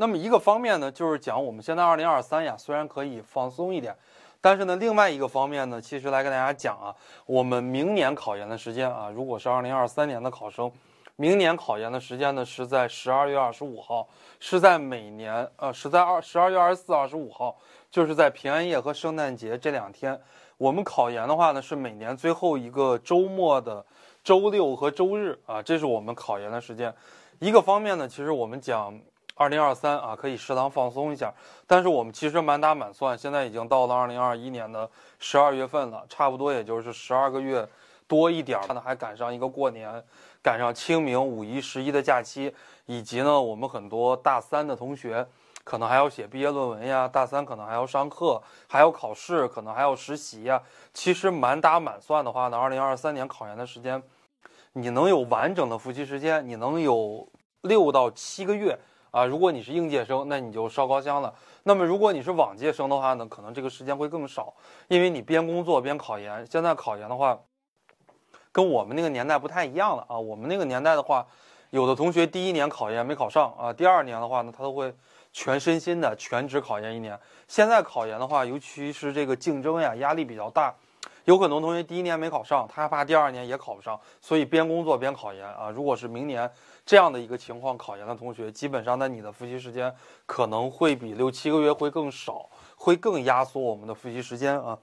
那么一个方面呢，就是讲我们现在二零二三呀，虽然可以放松一点，但是呢，另外一个方面呢，其实来跟大家讲啊，我们明年考研的时间啊，如果是二零二三年的考生，明年考研的时间呢是在十二月二十五号，是在每年呃是在二十二月二十四、二十五号，就是在平安夜和圣诞节这两天。我们考研的话呢，是每年最后一个周末的周六和周日啊，这是我们考研的时间。一个方面呢，其实我们讲二零二三啊，可以适当放松一下。但是我们其实满打满算，现在已经到了二零二一年的十二月份了，差不多也就是十二个月多一点儿。呢，还赶上一个过年，赶上清明、五一、十一的假期，以及呢，我们很多大三的同学。可能还要写毕业论文呀，大三可能还要上课，还要考试，可能还要实习呀。其实满打满算的话呢，二零二三年考研的时间，你能有完整的复习时间，你能有六到七个月啊。如果你是应届生，那你就烧高香了。那么如果你是往届生的话呢，可能这个时间会更少，因为你边工作边考研。现在考研的话，跟我们那个年代不太一样了啊。我们那个年代的话，有的同学第一年考研没考上啊，第二年的话呢，他都会。全身心的全职考研一年，现在考研的话，尤其是这个竞争呀，压力比较大，有很多同学第一年没考上，他害怕第二年也考不上，所以边工作边考研啊。如果是明年这样的一个情况考研的同学，基本上那你的复习时间可能会比六七个月会更少，会更压缩我们的复习时间啊。